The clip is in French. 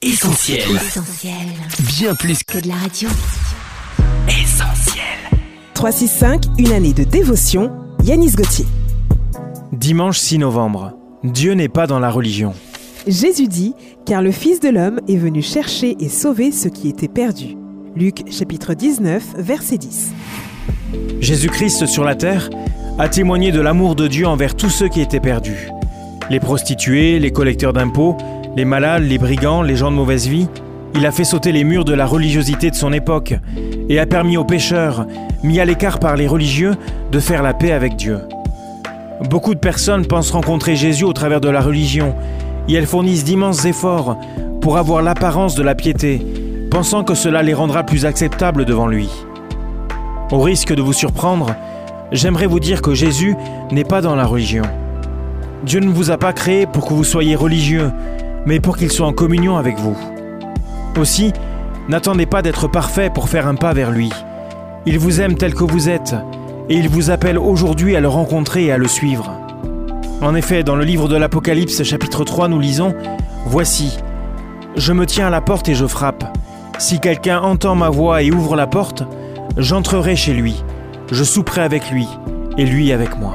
Essentiel. Essentiel. Bien plus Que de la radio. qu'essentiel. 365, une année de dévotion, Yanis Gauthier. Dimanche 6 novembre. Dieu n'est pas dans la religion. Jésus dit, car le Fils de l'homme est venu chercher et sauver ce qui était perdu. Luc chapitre 19, verset 10. Jésus-Christ sur la terre a témoigné de l'amour de Dieu envers tous ceux qui étaient perdus. Les prostituées, les collecteurs d'impôts, les malades, les brigands, les gens de mauvaise vie. Il a fait sauter les murs de la religiosité de son époque et a permis aux pécheurs, mis à l'écart par les religieux, de faire la paix avec Dieu. Beaucoup de personnes pensent rencontrer Jésus au travers de la religion et elles fournissent d'immenses efforts pour avoir l'apparence de la piété, pensant que cela les rendra plus acceptables devant lui. Au risque de vous surprendre, j'aimerais vous dire que Jésus n'est pas dans la religion. Dieu ne vous a pas créé pour que vous soyez religieux, mais pour qu'il soit en communion avec vous. Aussi, n'attendez pas d'être parfait pour faire un pas vers lui. Il vous aime tel que vous êtes, et il vous appelle aujourd'hui à le rencontrer et à le suivre. En effet, dans le livre de l'Apocalypse chapitre 3, nous lisons ⁇ Voici, je me tiens à la porte et je frappe. Si quelqu'un entend ma voix et ouvre la porte, j'entrerai chez lui, je souperai avec lui, et lui avec moi.